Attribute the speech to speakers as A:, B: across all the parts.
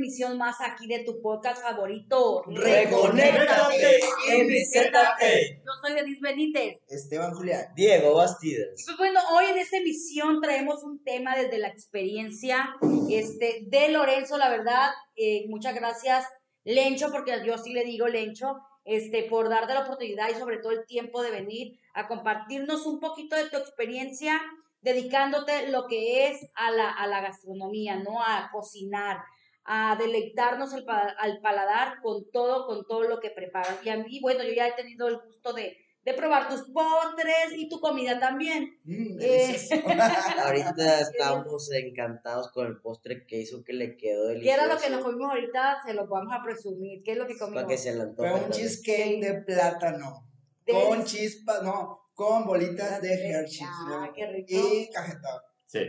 A: emisión más aquí de tu podcast favorito.
B: Reconéctate
A: y
B: recéntate.
A: Yo soy Denise Benítez.
C: Esteban Julián.
B: Diego
A: Y
B: Bastidas.
A: pues bueno, hoy en esta emisión traemos un tema desde la experiencia este, de Lorenzo, la verdad. eh, muchas gracias, Lencho, porque yo sí le digo Lencho, este, por darte la oportunidad y sobre todo el tiempo de venir a compartirnos un poquito de tu experiencia, dedicándote lo que es a la, a la gastronomía, ¿no? A cocinar, a deleitarnos el pa- al paladar con todo, con todo lo que preparas. Y a mí, bueno, yo ya he tenido el gusto de, de probar tus postres y tu comida también.
C: Mm,
A: Eh.
B: Ahorita estamos encantados con el postre que hizo que le quedó
A: ¿Qué
B: delicioso.
A: era lo que nos comimos ahorita? Se lo vamos a presumir. ¿Qué es lo que comimos?
B: Para que se le antoje
C: Fue un cheesecake de plátano.
A: De-
C: Con chispas, no, con bolitas de Hershey's.
A: Ah,
C: ¿no?
A: qué rico.
C: Y cajetado.
D: Sí.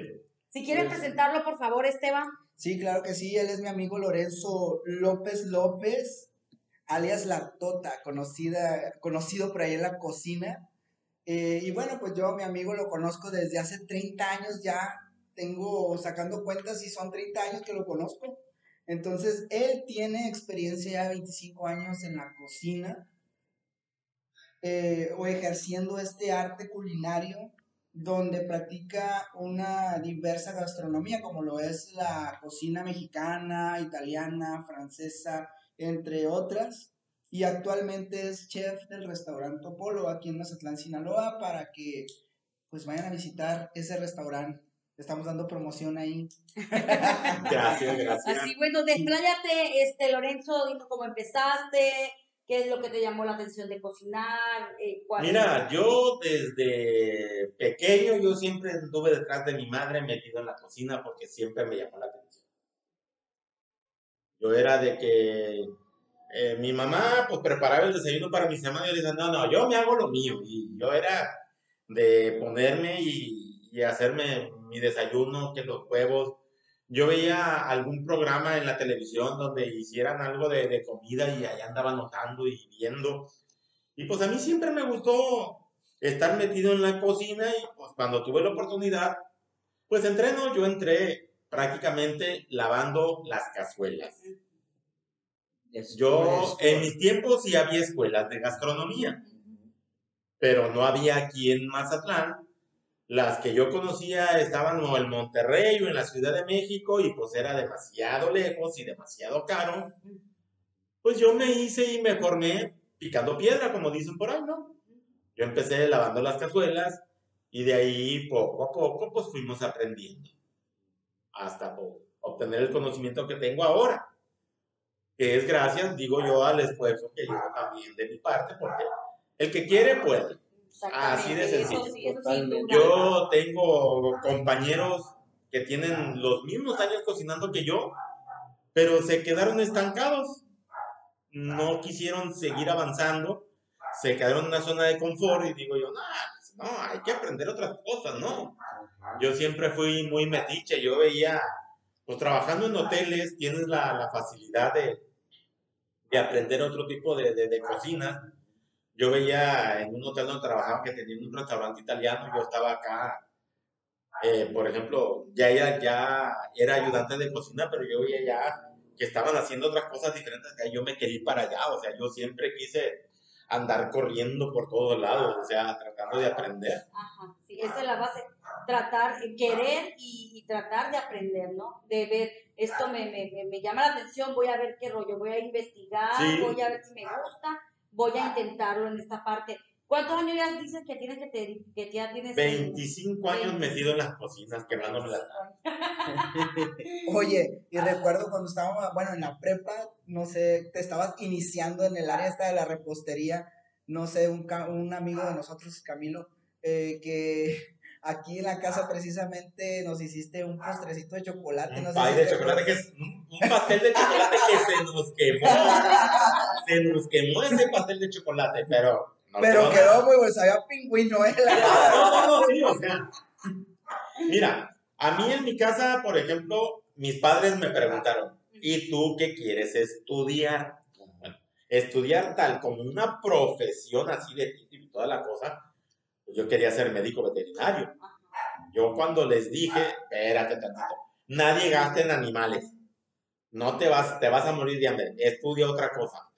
A: Si quieres presentarlo, por favor, Esteban.
C: Sí, claro que sí. Él es mi amigo Lorenzo López López, alias La Tota, conocida, conocido por ahí en la cocina. Eh, y bueno, pues yo a mi amigo lo conozco desde hace 30 años ya. Tengo sacando cuentas y son 30 años que lo conozco. Entonces, él tiene experiencia ya 25 años en la cocina eh, o ejerciendo este arte culinario donde practica una diversa gastronomía, como lo es la cocina mexicana, italiana, francesa, entre otras. Y actualmente es chef del restaurante Polo aquí en Mazatlán, Sinaloa, para que pues vayan a visitar ese restaurante. Estamos dando promoción ahí.
D: Gracias, gracias.
A: Así, bueno, despláyate, este, Lorenzo, dinos cómo empezaste, qué es lo que te llamó la atención de cocinar, eh,
D: Mira, yo desde pequeño, yo siempre estuve detrás de mi madre metido en la cocina porque siempre me llamó la atención. Yo era de que eh, mi mamá pues preparaba el desayuno para mis hermanos y yo le decía, no, no, yo me hago lo mío. Y yo era de ponerme y, y hacerme mi desayuno, que los huevos. Yo veía algún programa en la televisión donde hicieran algo de, de comida y allá andaba notando y viendo. Y pues a mí siempre me gustó estar metido en la cocina y pues cuando tuve la oportunidad, pues entré, ¿no? Yo entré prácticamente lavando las cazuelas. Yo, en mis tiempos sí había escuelas de gastronomía, pero no había aquí en Mazatlán. Las que yo conocía estaban o en Monterrey o en la Ciudad de México y pues era demasiado lejos y demasiado caro. Pues yo me hice y me formé picando piedra, como dicen por ahí, ¿no? Yo empecé lavando las cazuelas y de ahí poco a poco pues fuimos aprendiendo hasta po- obtener el conocimiento que tengo ahora que es gracias, digo yo, al esfuerzo que llevo también de mi parte, porque el que quiere puede. Así de sencillo,
A: eso sí, eso sin
B: totalmente.
A: duda.
D: Yo tengo compañeros que tienen los mismos años cocinando que yo, pero se quedaron estancados, no quisieron seguir avanzando, se quedaron en una zona de confort y digo yo, no, pues, no, hay que aprender otras cosas, ¿no? Yo siempre fui muy metiche, yo veía, pues trabajando en hoteles tienes la, la facilidad de, de aprender otro tipo de, de, de cocinas. Yo veía en un hotel donde trabajaba que tenía un restaurante italiano, yo estaba acá, eh, por ejemplo, ya era, ya era ayudante de cocina, pero yo veía ya que estaban haciendo otras cosas diferentes, que yo me quería ir para allá, o sea, yo siempre quise andar corriendo por todos lados, o sea, tratando de aprender.
A: Ajá, sí, esa es la base. Tratar, eh, querer y, y tratar de aprender, ¿no? De ver, esto me, me, me, me llama la atención, voy a ver qué rollo, voy a investigar,
D: Sí.
A: voy a ver si me gusta, voy a intentarlo en esta parte. ¿Cuántos años ya dices que tienes que, te, que ya tienes?
D: 25 años metido en las cocinas, quemándome la
C: Oye, y recuerdo cuando estábamos, bueno, en la prepa, no sé, te estabas iniciando en el área esta de la repostería, no sé, un, ca- un amigo de nosotros, Camilo, eh, que aquí en la casa precisamente nos hiciste un postrecito de chocolate.
D: Un pay de
C: te
D: chocolate que es un, pastel de chocolate que se nos quemó. Se nos quemó ese pastel de chocolate, pero. no
C: Pero
D: quedó
C: quedó muy bueno, sabía pingüino, ¿eh? La-
D: No, no, no, sí, o sea. Mira, a mí en mi casa, por ejemplo, mis padres me preguntaron, ¿y tú qué quieres estudiar? Bueno, estudiar tal como una profesión así de título y toda la cosa, yo quería ser médico veterinario. Yo cuando les dije, espérate tantito, nadie gasta en animales. no te vas, te vas a morir de hambre, estudia otra cosa.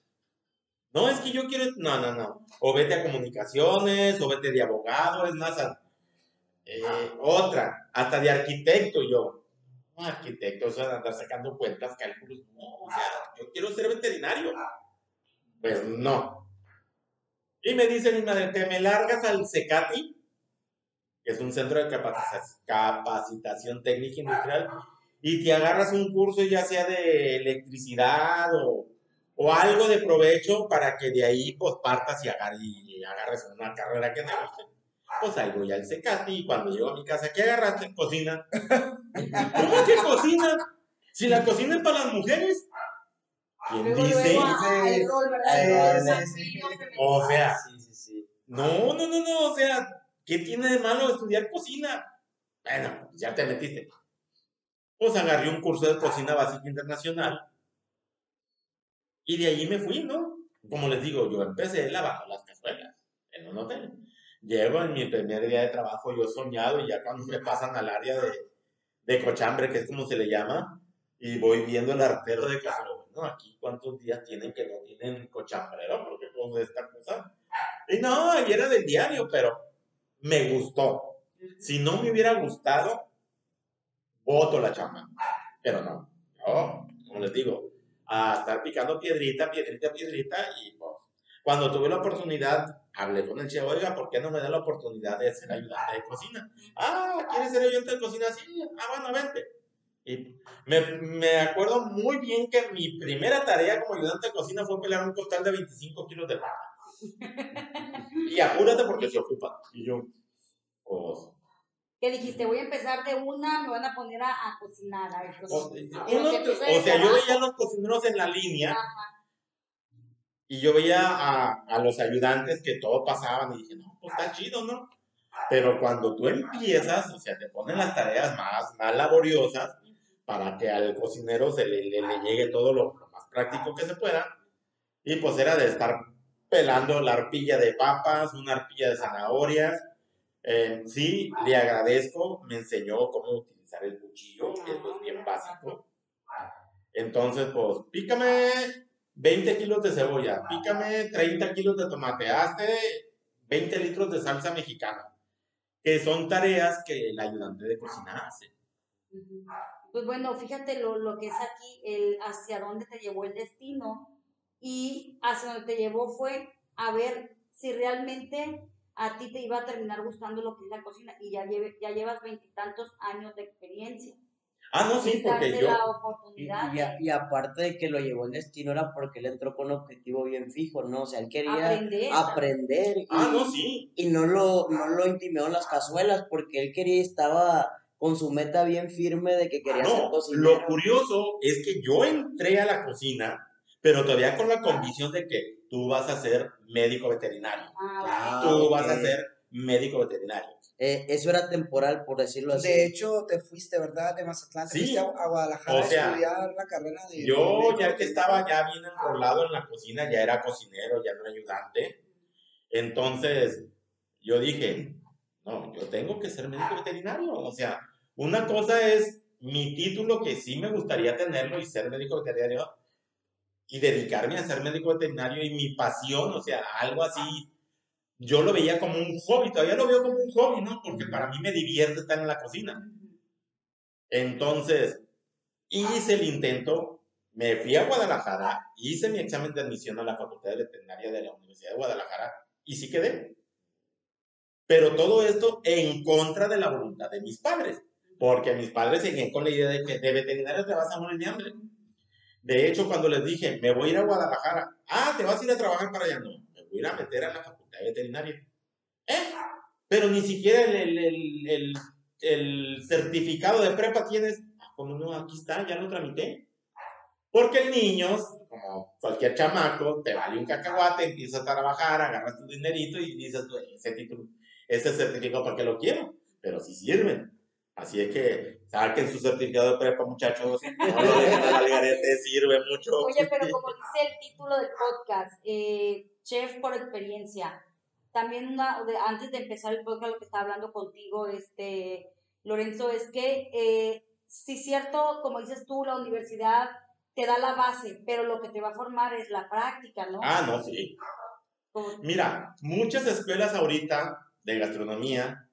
D: No, es que yo quiero, no, no, no. O vete a comunicaciones, o vete de abogado, es más, eh, otra, hasta de arquitecto yo. No, arquitecto, o sea, andar sacando cuentas, cálculos, no, o sea, yo quiero ser veterinario. Pues no. Y me dice mi madre, ¿te me largas al CECATI? Que es un centro de capacita- capacitación técnica industrial, y te agarras un curso ya sea de electricidad o, o algo de provecho para que de ahí pues partas y, agar- y agarres una carrera que te guste. Pues ahí voy al Secati y cuando llego a mi casa, ¿qué agarraste? Cocina. ¿Cómo que cocina? Si la cocina es para las mujeres. ¿Quién
A: Luego,
D: dice?
A: ah.
D: O sea,
B: Sí, sí, sí.
D: no, no, no, no, o sea, ¿qué tiene de malo estudiar cocina? Bueno, pues ya te metiste. Pues agarré un curso de cocina básica internacional. Y de ahí me fui, ¿no? Como les digo, yo empecé lavando las cazuelas en un hotel. Llego en mi primer día de trabajo, yo soñado, y ya cuando me pasan al área de, de cochambre, que es como se le llama, y voy viendo el artero de cazuela. Bueno, aquí cuántos días tienen que no tienen cochambrero, porque con esta cosa. Y no, ahí era del diario, pero me gustó. Si no me hubiera gustado, voto la chamba. Pero no, no, como les digo, a estar picando piedrita, piedrita, piedrita, y pues, cuando tuve la oportunidad, hablé con el chef, oiga, ¿por qué no me da la oportunidad de ser ayudante de cocina? Ah, ¿quieres ser ayudante de cocina? Sí, ah, bueno, vente. Y me, me acuerdo muy bien que mi primera tarea como ayudante de cocina fue pelar un costal de 25 kilos de papa. Y apúrate porque se ocupa. Y yo, pues,
A: ¿Qué dijiste? Voy a empezar de una, me van a poner a, a cocinar. A ver, pues,
D: o, uno-
A: que
D: o sea, yo veía a los cocineros en la línea
A: Ajá.
D: y yo veía a, a los ayudantes que todo pasaban y dije, no, pues está chido, ¿no? Pero cuando tú empiezas, o sea, te ponen las tareas más, más laboriosas para que al cocinero se le, le- le llegue todo lo, lo más práctico que se pueda. Y pues era de estar pelando la arpilla de papas, una arpilla de zanahorias. Eh, sí, le agradezco, me enseñó cómo utilizar el cuchillo, que es bien básico. Entonces, pues, pícame 20 kilos de cebolla, pícame 30 kilos de tomate, hazte 20 litros de salsa mexicana, que son tareas que el ayudante de cocina hace.
A: Pues bueno, fíjate lo, lo que es aquí, el hacia dónde te llevó el destino y hacia donde te llevó fue a ver si realmente a ti te iba a terminar gustando lo que es la cocina y ya, lleve, ya llevas veintitantos años de experiencia.
D: Ah, no, sí,
A: Y
D: porque yo,
A: la
B: Y,
A: oportunidad
B: y a-
A: de
B: y aparte de que lo llevó el destino era porque él entró con un objetivo bien fijo, ¿no? O sea, él quería
A: aprender.
B: aprender y,
D: ah, no, sí,
B: y no lo, no lo intimidaron las cazuelas porque él quería, estaba con su meta bien firme de que quería ser
D: no,
B: cocinero.
D: lo curioso es que yo entré a la cocina, pero todavía con la convicción de que tú vas a ser médico veterinario,
A: Ah,
B: Ah,
D: tú vas a ser médico veterinario.
B: Eh, eso era temporal, por decirlo así.
C: De hecho, te fuiste, ¿verdad? De Mazatlán, te
D: Sí.
C: fuiste a, a Guadalajara
D: O sea,
C: a estudiar la carrera de...
D: Yo
C: de-
D: ya que estaba ya bien enrolado en la cocina, ya era cocinero, ya no era ayudante. Entonces, yo dije, no, yo tengo que ser médico veterinario. O sea, una cosa es mi título, que sí me gustaría tenerlo y ser médico veterinario, y dedicarme a ser médico veterinario y mi pasión, o sea, algo así. Yo lo veía como un hobby, todavía lo veo como un hobby, ¿no? Porque para mí me divierte estar en la cocina. Entonces, hice el intento, me fui a Guadalajara, hice mi examen de admisión a la Facultad de Veterinaria de la Universidad de Guadalajara y sí quedé. Pero todo esto en contra de la voluntad de mis padres, porque mis padres seguían con la idea de que de veterinario te vas a morir de hambre. De hecho, cuando les dije, me voy a ir a Guadalajara, ah, te vas a ir a trabajar para allá, no, me voy a ir a meter a la Facultad de Veterinaria. ¿Eh? Pero ni siquiera el, el, el, el, certificado de prepa tienes. Ah, ¿Cómo no? Aquí está, ya lo tramité. Porque el niño, como cualquier chamaco, te vale un cacahuate, empiezas a trabajar, agarras tu dinerito y dices, "Pues, ese título, ese certificado, ¿para qué lo quiero? Pero sí sirven. Así es que saquen su certificado de prepa, muchachos. No lo dejen al algarete, sirve mucho.
A: Oye, pero como dice el título del podcast, eh, chef por experiencia. También una, de- antes de empezar el podcast, lo que estaba hablando contigo, este, Lorenzo, es que eh, sí cierto, como dices tú, la universidad te da la base, pero lo que te va a formar es la práctica, ¿no?
D: Ah, no, sí. Mira, muchas escuelas ahorita de gastronomía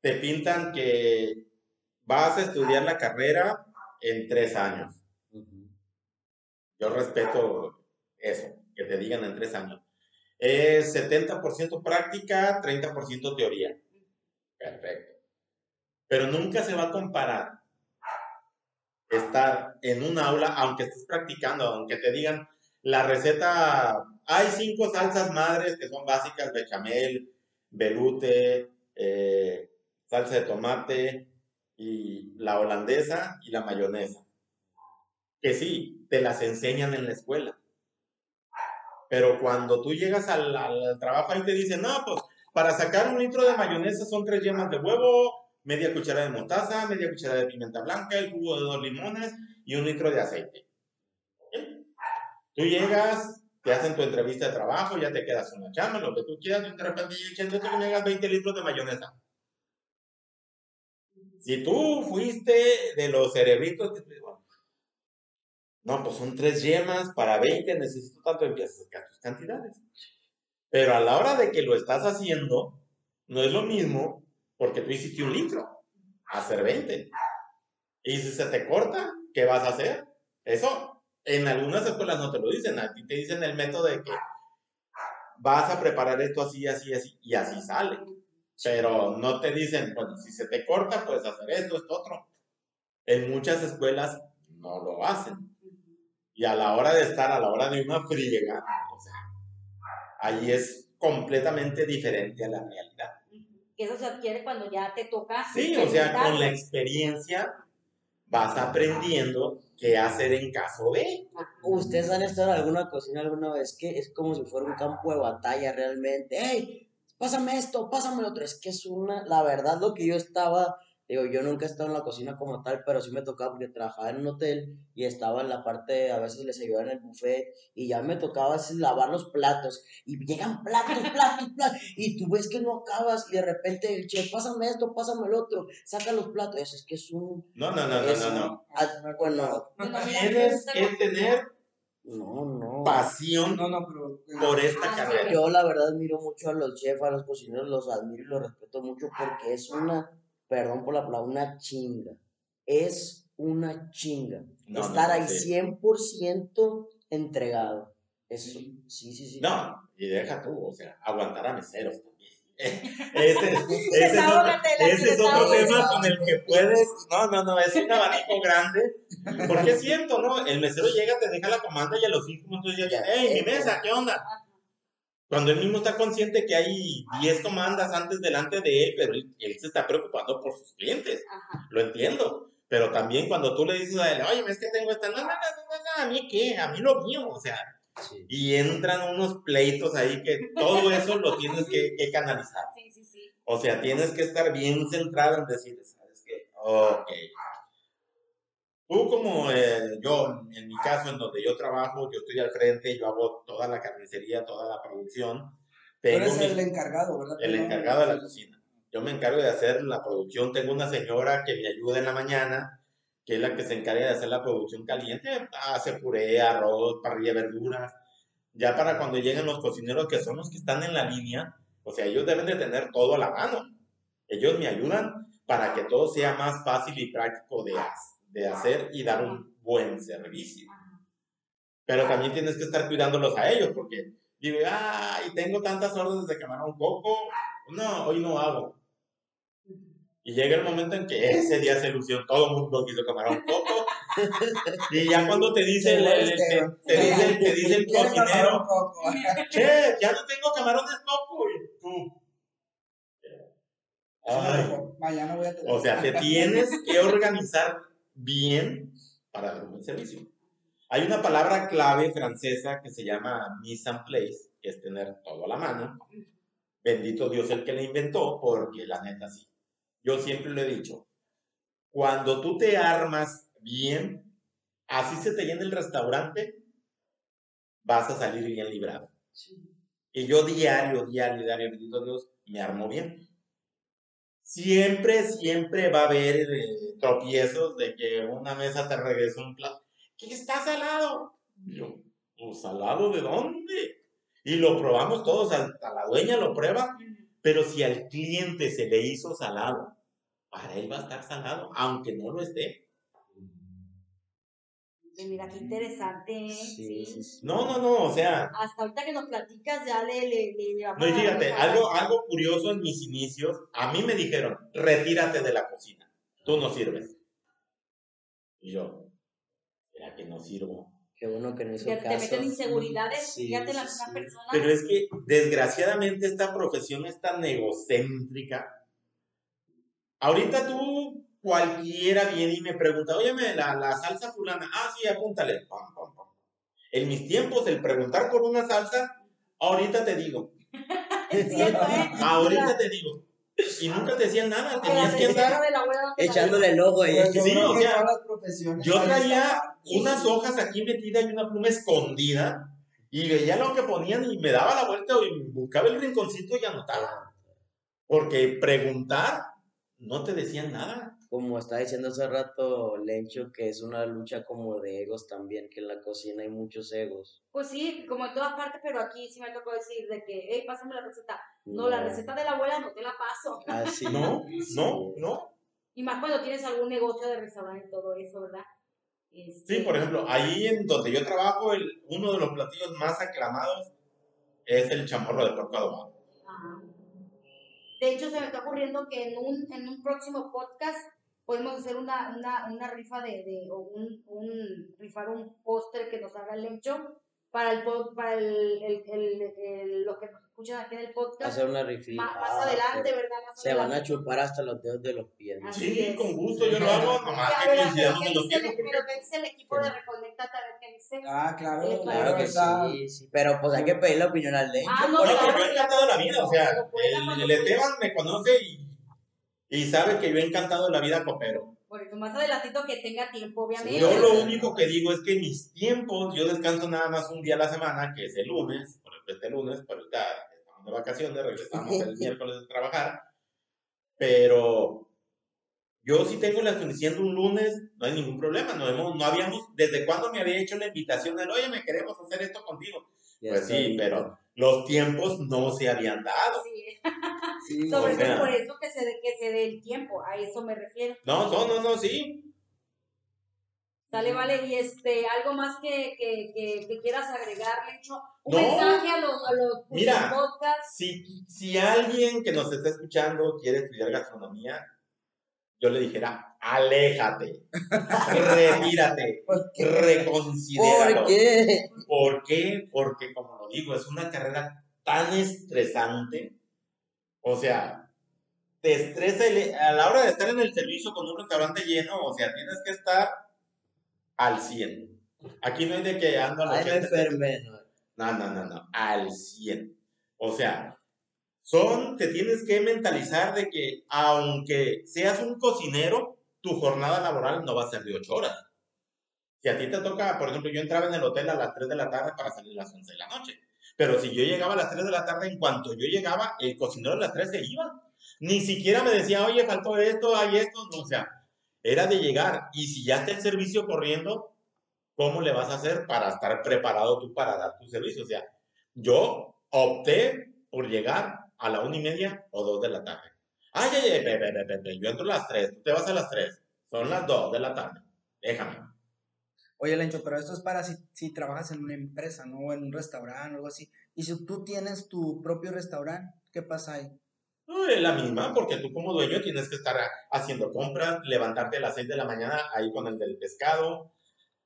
D: te pintan que vas a estudiar la carrera en tres años. Yo respeto eso, que te digan en tres años. Es 70% práctica, 30% teoría. Perfecto. Pero nunca se va a comparar estar en un aula, aunque estés practicando, aunque te digan la receta, hay cinco salsas madres que son básicas, bechamel, velute, eh, salsa de tomate y la holandesa y la mayonesa. Que sí, te las enseñan en la escuela. Pero cuando tú llegas al, al trabajo ahí te dicen, no, pues para sacar un litro de mayonesa son tres yemas de huevo, media cucharada de mostaza, media cucharada de pimienta blanca, el jugo de dos limones y un litro de aceite. ¿Ok? Tú llegas, te hacen tu entrevista de trabajo, ya te quedas una chamba, lo que tú quieras, y de repente dicen que me hagas 20 litros de mayonesa. Si tú fuiste de los cerebritos no, pues son tres yemas para 20, necesito tanto, empiezas a sacar tus cantidades. Pero a la hora de que lo estás haciendo, no es lo mismo porque tú hiciste un litro, hacer 20. Y si se te corta, ¿qué vas a hacer? Eso, en algunas escuelas no te lo dicen, a ti te dicen el método de que vas a preparar esto así, así, así, y así sale. Pero no te dicen, bueno, si se te corta, puedes hacer esto, esto, otro. En muchas escuelas no lo hacen. Y a la hora de estar, a la hora de una friega, o sea, ahí es completamente diferente a la realidad.
A: Eso se adquiere cuando ya te toca.
D: Sí, o sea, con la experiencia vas aprendiendo qué hacer en caso de.
B: Ustedes han estado en alguna cocina alguna vez que es como si fuera un campo de batalla realmente. ¡Ey! Pásame esto, pásame lo otro. Es que es una. La verdad, lo que yo estaba. Digo, yo nunca he estado en la cocina como tal, pero sí me tocaba porque trabajaba en un hotel y estaba en la parte, a veces les ayudaba en el buffet y ya me tocaba así lavar los platos y llegan platos, platos, platos y tú ves que no acabas y de repente el chef, pásame esto, pásame el otro, saca los platos. Eso es que es un.
D: No, no, no, no,
B: es
D: no, no.
B: bueno,
D: Tienes que tener
B: no, no.
D: pasión
C: No, no, pero.
D: por esta
A: Ah,
D: carrera.
B: Yo la verdad admiro mucho a los chefs, a los cocineros, los admiro y los respeto mucho porque es una, perdón por la palabra, una chinga. Es una chinga.
D: No,
B: Estar
D: no,
B: ahí
D: sí.
B: 100% entregado. Eso, sí, sí, sí.
D: No, y deja tú, o sea, aguantar a meseros también. ese, ese es otro, ese es otro tema con el que puedes. No, no, no, es un abanico grande. Porque es cierto, ¿no? El mesero llega, te deja la comanda y a los cinco minutos ya viene, ¡Ey, mi mesa, qué onda! Cuando él mismo está consciente que hay 10 comandas antes delante de él, pero él, él se está preocupando por sus clientes.
A: Ajá.
D: Lo entiendo. Pero también cuando tú le dices a él, oye, es que tengo esta, no, no, no, no, no, a mí qué, a mí lo mío, o sea,
B: Sí.
D: y entran unos pleitos ahí que todo eso lo tienes que, que canalizar.
A: Sí, sí, sí.
D: O sea, tienes que estar bien centrado en decir, ¿sabes qué? Ok. Tú como eh, yo, en mi caso, en donde yo trabajo, yo estoy al frente, yo hago toda la carnicería, toda la producción.
C: Eres
D: mi-
C: el encargado, ¿verdad?
D: el encargado de la cocina. Yo me encargo de hacer la producción. Tengo una señora que me ayuda en la mañana, que es la que se encarga de hacer la producción caliente. Hace puré, arroz, parrilla, verduras. Ya para cuando lleguen los cocineros, que son los que están en la línea, o sea, ellos deben de tener todo a la mano. Ellos me ayudan para que todo sea más fácil y práctico de, ha- de hacer y dar un buen servicio. Pero también tienes que estar cuidándolos a ellos, porque digo, ay, tengo tantas órdenes de camarón coco, no, hoy no hago. Y llega el momento en que ese día se lució, todo el mundo quiso camarón coco. Y ya cuando te dice el, el- te, te dice, te dice el cocinero, che, ya no tengo camarones coco. Y tú, ay,
C: Mañana voy a tener.
D: o sea, te tienes que organizar bien para dar un buen servicio. Hay una palabra clave francesa que se llama mise en place, que es tener todo a la mano. Bendito Dios el que la inventó, porque la neta sí. Yo siempre lo he dicho. Cuando tú te armas bien, así se te llena el restaurante, vas a salir bien librado. Y yo diario, diario, diario, bendito Dios, me armo bien. Siempre, siempre va a haber eh, tropiezos de que una mesa te regresa un plato. ¿qué está salado? Y yo, "¿Pues, ¿salado de dónde? Y lo probamos todos, hasta la dueña lo prueba, pero si al cliente se le hizo salado, para él va a estar salado, aunque no lo esté.
A: Y mira qué interesante, ¿eh?
B: Sí,
A: Sí.
B: sí.
D: No, no, no, o sea,
A: Hasta ahorita que nos platicas ya le, le, le, vamos
D: no, y fíjate, algo, algo curioso en mis inicios, a mí me dijeron, retírate de la cocina, tú no sirves. Y yo, ¿será que no sirvo?
B: Qué bueno que no hizo
A: te
B: caso.
A: meten inseguridades,
B: Sí,
A: fíjate la
B: sí,
A: misma
B: sí.
A: persona.
D: Pero es que, desgraciadamente, esta profesión es tan egocéntrica. Ahorita tú, cualquiera viene y me pregunta, óyeme, la, la salsa fulana, ah, sí, apúntale. Pam, pam, pam. En mis tiempos, el preguntar por una salsa, ahorita te digo,
A: Es cierto, ¿eh?
D: ahorita te digo. Y nunca te decían nada, tenías que andar.
B: Echándole el ojo ahí.
C: Pues yo
D: Sí, o sea, Yo traía unas hojas aquí metidas y una pluma escondida y veía lo que ponían y me daba la vuelta y buscaba el rinconcito y anotaba. Porque preguntar no te decían nada.
B: Como estaba diciendo hace rato Lencho, que es una lucha como de egos también, que en la cocina hay muchos egos.
A: Pues sí, como en todas partes, pero aquí sí me tocó decir de que, hey, pásame la receta. No, la receta de la abuela no te la paso.
B: Así.
D: No, no, no.
A: Y más cuando tienes algún negocio de restaurante y todo eso, ¿verdad? Este,
D: Sí, por ejemplo, ahí en donde yo trabajo, el, uno de los platillos más aclamados es el chamorro de porco adobado.
A: Ajá. De hecho, se me está ocurriendo que en un, en un próximo podcast podemos hacer una, una, una rifa de, de o un, un, rifar un póster que nos haga el lencho para el pod- para el, el, el, el- los que nos escuchan aquí en el podcast.
B: Hacer una rifita.
A: Ma- más,
B: Ah,
A: adelante, ¿verdad? Más
B: Se van a
A: adelante.
B: chupar hasta los dedos de los pies. ¿no?
A: Así
D: Sí,
A: es.
D: con gusto yo lo hago, nomás que coincidamos
A: ¿qué
D: en los
A: dice el,
D: tiempos. porque-
A: pero ¿qué dice el equipo de Reconectate? A ver qué dice.
C: Ah, claro,
A: Sí,
B: Claro que
C: está-
B: sí, sí. Pero pues hay que pedir la opinión al Lencho.
A: Ah, no,
B: porque-
D: No, pero yo he encantado la vida, o sea, el Esteban me conoce y, y sabe que yo he encantado la vida copero.
A: Por eso, más adelantito que tenga tiempo, obviamente.
D: Yo lo único que digo es que mis tiempos, yo descanso nada más un día a la semana, que es el lunes, por ejemplo, este lunes, pero ahorita estamos de vacaciones, regresamos el miércoles de trabajar, pero yo sí tengo la diciendo un lunes, no hay ningún problema, no, hemos, no habíamos, ¿desde cuándo me había hecho la invitación de, oye, me queremos hacer esto contigo? Pues sí, pero los tiempos no se habían dado.
A: Sí,
C: Sí,
A: sobre
D: o sea.
A: todo por eso que se, dé- que se dé el tiempo, a eso me refiero.
D: No, no, no, no, sí.
A: Sale, vale, y este, algo más que, que, que, que quieras agregar, Lencho. Un
D: No.
A: mensaje a los, a los
D: Mira.
A: podcasts.
D: Si, si alguien que nos está escuchando quiere estudiar gastronomía, yo le dijera, aléjate, retírate,
C: ¿Por qué?
D: reconsidéralo.
B: ¿Por qué?
D: ¿Por qué? Porque, como lo digo, es una carrera tan estresante. O sea, te estresa el- a la hora de estar en el servicio con un restaurante lleno, o sea, tienes que estar al 100. Aquí no hay de que ando al
B: Ay, me
D: 80.
B: enfermé. ¿no?
D: No, no, no, no, al 100. O sea, son, te tienes que mentalizar de que aunque seas un cocinero, tu jornada laboral no va a ser de 8 horas. Si a ti te toca, por ejemplo, yo entraba en el hotel a las 3 de la tarde para salir a las 11 de la noche. Pero si yo llegaba a las 3 de la tarde, en cuanto yo llegaba, el cocinero a las 3 se iba. Ni siquiera me decía, oye, faltó esto, hay esto. No, o sea, era de llegar. Y si ya está el servicio corriendo, ¿cómo le vas a hacer para estar preparado tú para dar tu servicio? O sea, yo opté por llegar a la una y media o dos de la tarde. Ay, ay, ay, yo entro a las tres, tú te vas a las tres, son las dos de la tarde, déjame.
C: Oye, Lencho, pero esto es para si, si trabajas en una empresa, ¿no? O en un restaurante o algo así. Y si tú tienes tu propio restaurante, ¿qué pasa ahí?
D: Es la misma, porque tú como dueño tienes que estar haciendo compras, levantarte a las 6 de la mañana ahí con el del pescado.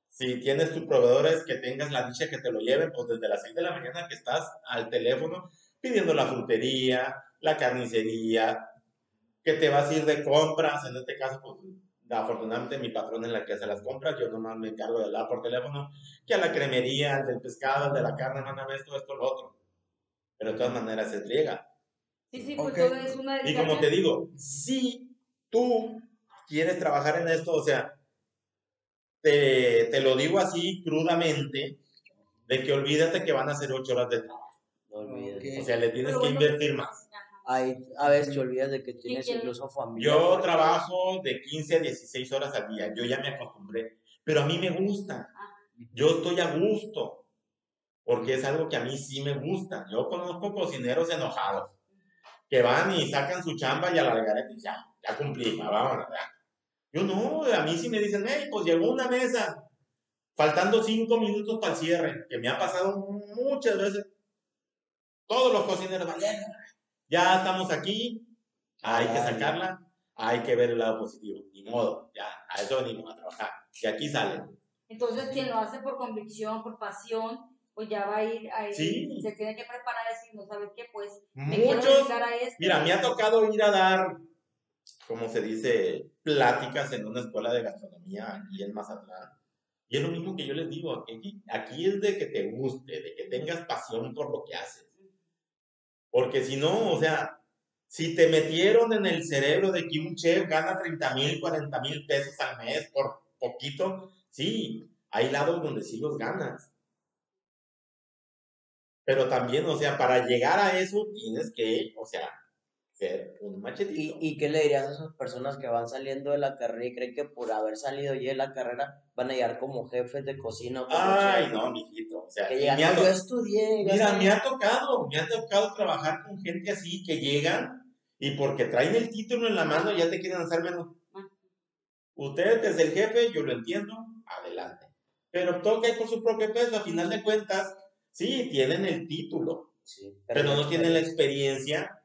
D: Si tienes tus proveedores que tengas la dicha que te lo lleven, pues desde las 6 de la mañana que estás al teléfono pidiendo la frutería, la carnicería, que te vas a ir de compras, en este caso, pues afortunadamente mi patrón es la que hace las compras, yo nomás me encargo de hablar por teléfono, que a la cremería, al del pescado, al de la carne, mándame esto, esto, lo otro. Pero de todas maneras se riega.
A: Sí, sí, pues todo es una
D: Y como te digo, si tú quieres trabajar en esto, o sea, te, te lo digo así crudamente, de que olvídate que van a ser ocho horas de trabajo.
B: No olvides.
D: O sea, le tienes
A: Pero
D: que
A: bueno,
D: invertir más.
B: Hay, a veces te olvidas de que tienes
A: quiero-
B: incluso familia.
D: Yo trabajo de 15 a 16 horas al día, yo ya me acostumbré, pero a mí me gusta.
A: Ajá.
D: Yo estoy a gusto, porque es algo que a mí sí me gusta. Yo conozco cocineros enojados, que van y sacan su chamba y a la gareta y ya, ya cumplí, ya, vámonos, ya. Yo no, a mí sí me dicen, hey, pues llegó una mesa, faltando cinco minutos para el cierre, que me ha pasado muchas veces. Todos los cocineros, "Vale, ya estamos aquí, hay que sacarla, hay que ver el lado positivo, ni modo, ya, a eso venimos a trabajar, y aquí salen.
A: Entonces, quien lo hace por convicción, por pasión, pues ya va a ir, a ir-
D: Sí.
A: se tiene que preparar y decir, no sabes qué, pues
D: Muchos,
A: a esto.
D: mira, me ha tocado ir a dar, como se dice, pláticas en una escuela de gastronomía aquí en Mazatlán. Y es lo mismo que yo les digo, aquí, aquí es de que te guste, de que tengas pasión por lo que haces. Porque si no, o sea, si te metieron en el cerebro de que un chef gana 30 mil, 40 mil pesos al mes por poquito, sí, hay lados donde sí los ganas. Pero también, o sea, para llegar a eso tienes que, o sea, ser un
B: ¿Y,
D: machetito.
B: ¿Y qué le dirías a esas personas que van saliendo de la carrera y creen que por haber salido ya de la carrera van a llegar como jefes de cocina o como
D: Ay,
B: chef?
D: no, mijito. O sea,
B: Que llegan,
D: ha
B: "No, yo estudié.
D: Mira,
B: estudié".
D: me ha tocado, me ha tocado trabajar con gente así que llegan y porque traen el título en la mano ya te quieren hacer menos.
A: Ah.
D: Usted es el jefe, yo lo entiendo, adelante. Pero toca ir por su propio peso, a final de cuentas, sí, tienen el título,
B: Sí,
D: pero no
B: la
D: tienen la experiencia,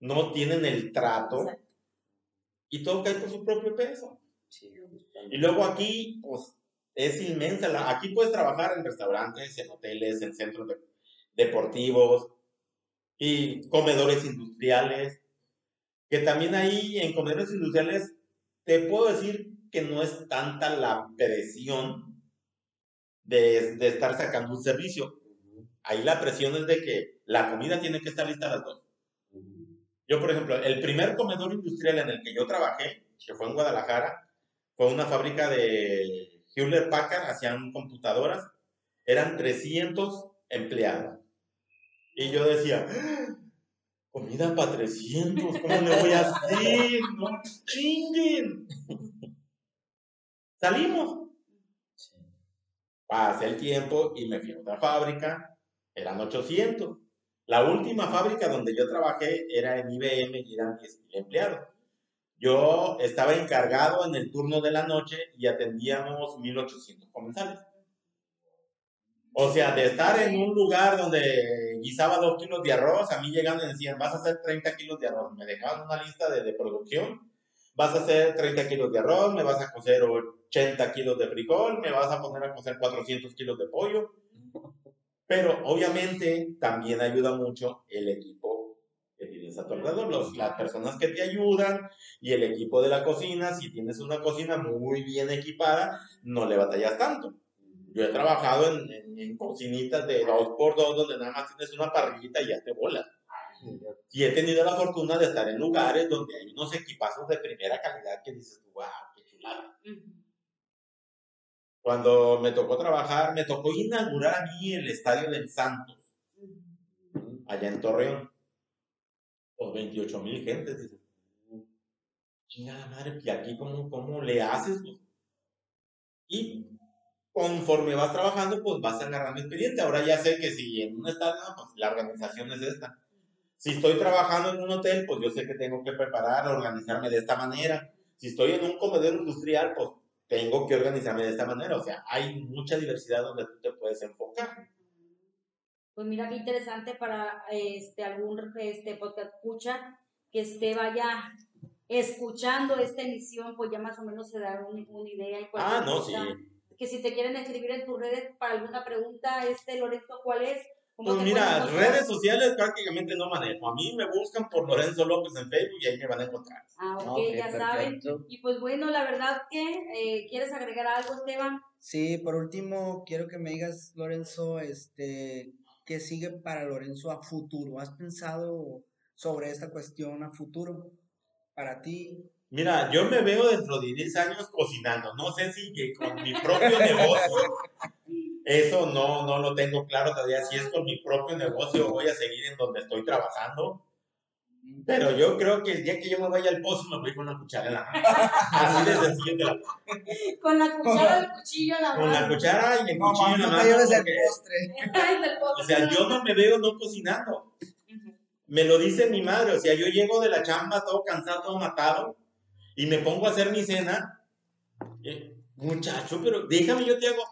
D: no tienen el trato
A: Exacto.
D: y todo cae por su propio peso.
B: Sí,
D: Y luego aquí, pues, es inmensa. la- aquí puedes trabajar en restaurantes, en hoteles, en centros de- deportivos y comedores industriales. Que también ahí en comedores industriales te puedo decir que no es tanta la presión de, de estar sacando un servicio. Ahí la presión es de que la comida tiene que estar lista a las dos. Yo, por ejemplo, el primer comedor industrial en el que yo trabajé, que fue en Guadalajara, fue una fábrica de Hewlett Packard, hacían computadoras, eran 300 empleados. Y yo decía, "Ah, comida para 300, ¿cómo le voy a hacer? No chinguen. Salimos. Pasé el tiempo y me fui a otra fábrica, eran 800. La última fábrica donde yo trabajé era en IBM y eran 10.000 empleados. Yo estaba encargado en el turno de la noche y atendíamos 1.800 comensales. O sea, de estar en un lugar donde guisaba 2 kilos de arroz, a mí llegaban y decían, vas a hacer 30 kilos de arroz. Me dejaban una lista de, de producción. Vas a hacer 30 kilos de arroz, me vas a cocer 80 kilos de frijol, me vas a poner a cocer 400 kilos de pollo. Pero obviamente también ayuda mucho el equipo tienes a tu alrededor, los- las personas que te ayudan y el equipo de la cocina. Si tienes una cocina muy bien equipada, no le batallas tanto. Yo he trabajado en, en- en cocinitas de 2x2 donde nada más tienes una parrillita y ya te bolas. Y he tenido la fortuna de estar en lugares donde hay unos equipazos de primera calidad que dices, wow, qué chulada. Cuando me tocó trabajar, me tocó inaugurar a mí el estadio del Santos, allá en Torreón. Pues 28 mil gentes, dices. Chingada madre, ¿y aquí cómo, cómo le haces? pues? Y conforme vas trabajando, pues vas agarrando experiencia. Ahora ya sé que si en un estadio, pues la organización es esta. Si estoy trabajando en un hotel, pues yo sé que tengo que preparar, organizarme de esta manera. Si estoy en un comedor industrial, pues tengo que organizarme de esta manera. O sea, hay mucha diversidad donde tú te puedes enfocar.
A: Pues mira qué interesante para este algún este podcast escucha que esté vaya escuchando esta emisión, pues ya más o menos se da un- una idea
D: Ah, no, sí.
A: Que si te quieren escribir en tus redes para alguna pregunta, este Lorenzo, ¿cuál es? ¿Cómo
D: Pues mira, redes sociales prácticamente no manejo. A mí me buscan por Lorenzo López en Facebook y ahí me van a encontrar.
A: Ah, ok,
B: Ok,
A: ya saben.
B: perfecto.
A: Y pues bueno, la verdad que, eh, ¿quieres agregar algo, Esteban?
C: Sí, por último, quiero que me digas, Lorenzo, este, ¿qué sigue para Lorenzo a futuro? ¿Has pensado sobre esta cuestión a futuro para ti?
D: Mira, yo me veo dentro de 10 años cocinando. No sé si que con mi propio negocio, eso no, no lo tengo claro todavía. Si es con mi propio negocio, voy a seguir en donde estoy trabajando. Pero yo creo que el día que yo me vaya al pozo me voy con una cuchara en la mano. Así de sencillo te la
A: Con la cuchara del cuchillo en la
D: Con la
A: mano.
D: cuchara y el
C: No,
D: cuchillo en la
C: no te
D: mano.
C: lleves el postre.
D: O sea, yo no me veo no cocinando. Me lo dice mi madre. O sea, yo llego de la chamba todo cansado, todo matado. Y me pongo a hacer mi cena. Eh, muchacho, pero déjame, yo te hago.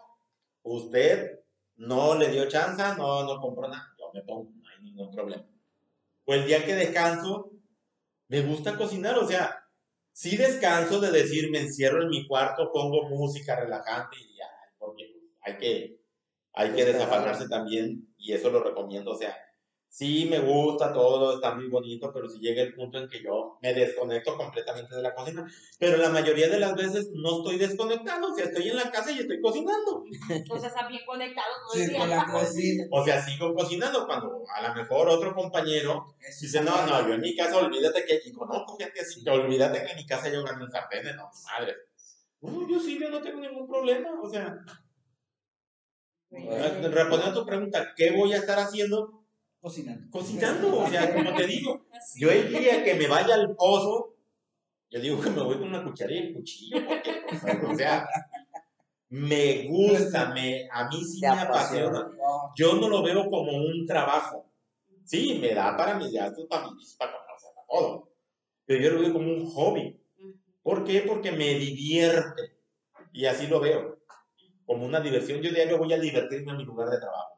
D: Usted no le dio chance, no, no compró nada. Yo me pongo, no hay ningún problema. Pues el día que descanso, me gusta cocinar. O sea, sí descanso de decir, me encierro en mi cuarto, pongo música relajante y ya, porque hay que, hay que desafanarse también y eso lo recomiendo. O sea, sí me gusta todo, está muy bonito, pero si llega el punto en que yo me desconecto completamente de la cocina, pero la mayoría de las veces no estoy desconectado, o sea, estoy en la casa y estoy cocinando.
A: O sea, están bien conectados todo el
C: Sí,
A: día.
C: con la cocina.
D: O sea, sigo cocinando cuando a lo mejor otro compañero
C: Eso
D: dice, no, no, yo en mi casa olvídate que, y conozco gente así, que olvídate que en mi casa yo gano en sartenes, no, madre. No, yo sí, yo no tengo ningún problema, o sea,
A: Bueno.
D: respondiendo a tu pregunta, ¿qué voy a estar haciendo?
C: Cocinando.
D: Cocinando, o sea, como te digo,
A: Así.
D: yo el día que me vaya al pozo, yo digo que me voy con una cuchara y el cuchillo, porque, o sea, me gusta, me, a mí sí me
B: apasiona.
D: Yo no lo veo como un trabajo. Sí, me da para mis gastos, para mis, para, o sea, para todo. Pero yo lo veo como un hobby. ¿Por qué? Porque me divierte. Y así lo veo. Como una diversión. Yo diario voy a divertirme en mi lugar de trabajo.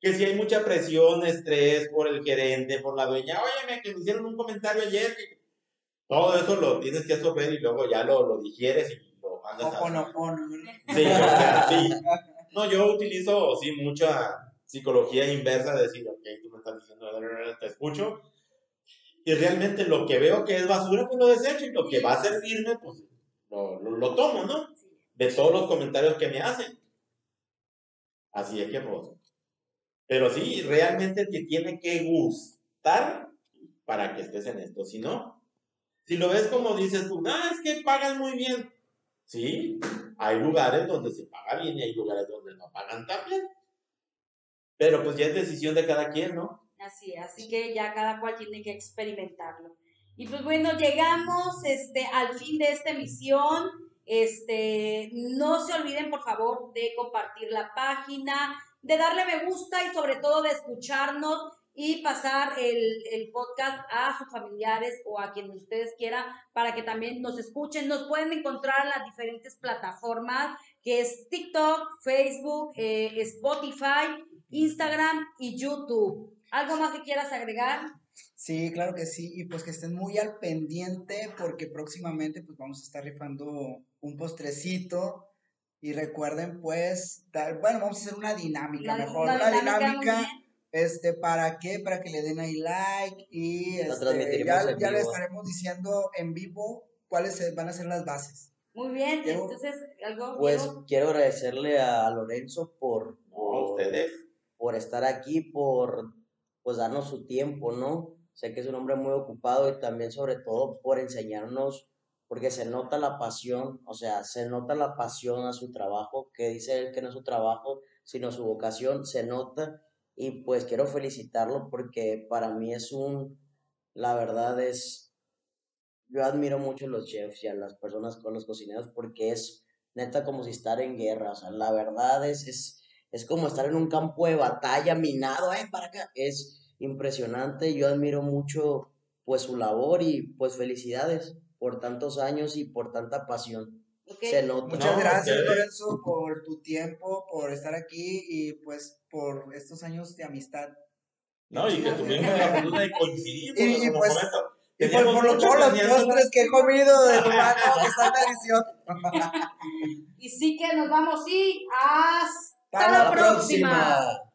D: Que si hay mucha presión, estrés por el gerente, por la dueña, óyeme, que me hicieron un comentario ayer. que-". Todo eso lo tienes que absorber y luego ya lo, lo digieres y lo andas a...
C: Ho'oponopono.
D: Sí, o sea, sí. No, yo utilizo, sí, mucha psicología inversa de decir, ok, tú me estás diciendo, te escucho. Y realmente lo que veo que es basura, pues lo desecho. Y lo que va a servirme, pues lo, lo, lo tomo, ¿no? De todos los comentarios que me hacen. Así es que, pues. Pero sí, realmente te tiene que gustar para que estés en esto. Si no, si lo ves como dices tú, ah, es que pagan muy bien. Sí, hay lugares donde se paga bien y hay lugares donde no pagan tan bien. Pero pues ya es decisión de cada quien, ¿no?
A: Así, así que ya cada cual tiene que experimentarlo. Y pues bueno, llegamos este, al fin de esta emisión. Este, no se olviden, por favor, de compartir la página, de darle me gusta y sobre todo de escucharnos y pasar el, el podcast a sus familiares o a quien ustedes quieran para que también nos escuchen. Nos pueden encontrar en las diferentes plataformas que es TikTok, Facebook, eh, Spotify, Instagram y YouTube. ¿Algo más que quieras agregar?
C: Sí, claro que sí, y pues que estén muy al pendiente porque próximamente pues vamos a estar rifando un postrecito y recuerden pues, dar- bueno, vamos a hacer una dinámica
A: La-
C: mejor,
A: la
C: una
A: dinámica,
C: este, ¿para qué? Para que le den ahí like y este, ya, ya le
B: vivo.
C: estaremos diciendo en vivo cuáles se- van a ser las bases.
A: Muy bien, entonces, algo.
B: Pues quiero agradecerle a Lorenzo por, por,
D: ustedes.
B: por estar aquí, por pues darnos su tiempo, ¿no? Sé que es un hombre muy ocupado y también sobre todo por enseñarnos, porque se nota la pasión, o sea, se nota la pasión a su trabajo, que dice él que no es su trabajo, sino su vocación, se nota y pues quiero felicitarlo porque para mí es un, la verdad es, yo admiro mucho a los chefs y a las personas con los cocineros porque es neta como si estar en guerra, o sea, la verdad es, es, es como estar en un campo de batalla minado, ¡eh, para acá! Es impresionante, yo admiro mucho pues su labor y pues felicidades por tantos años y por tanta pasión.
A: Ok.
B: Se nota.
C: Muchas
D: No,
C: gracias. Lorenzo por tu tiempo, por estar aquí y pues por estos años de amistad.
D: No, y que tuvimos la fortuna de coincidir,
C: Y- y pues-
D: comento,
C: Y por,
D: teníamos
C: por lo- todos los postres que he comido de tu mano, que están deliciosos.
A: Y sí que nos vamos y hasta
C: Hasta
A: la
C: la
A: próxima.
B: próxima.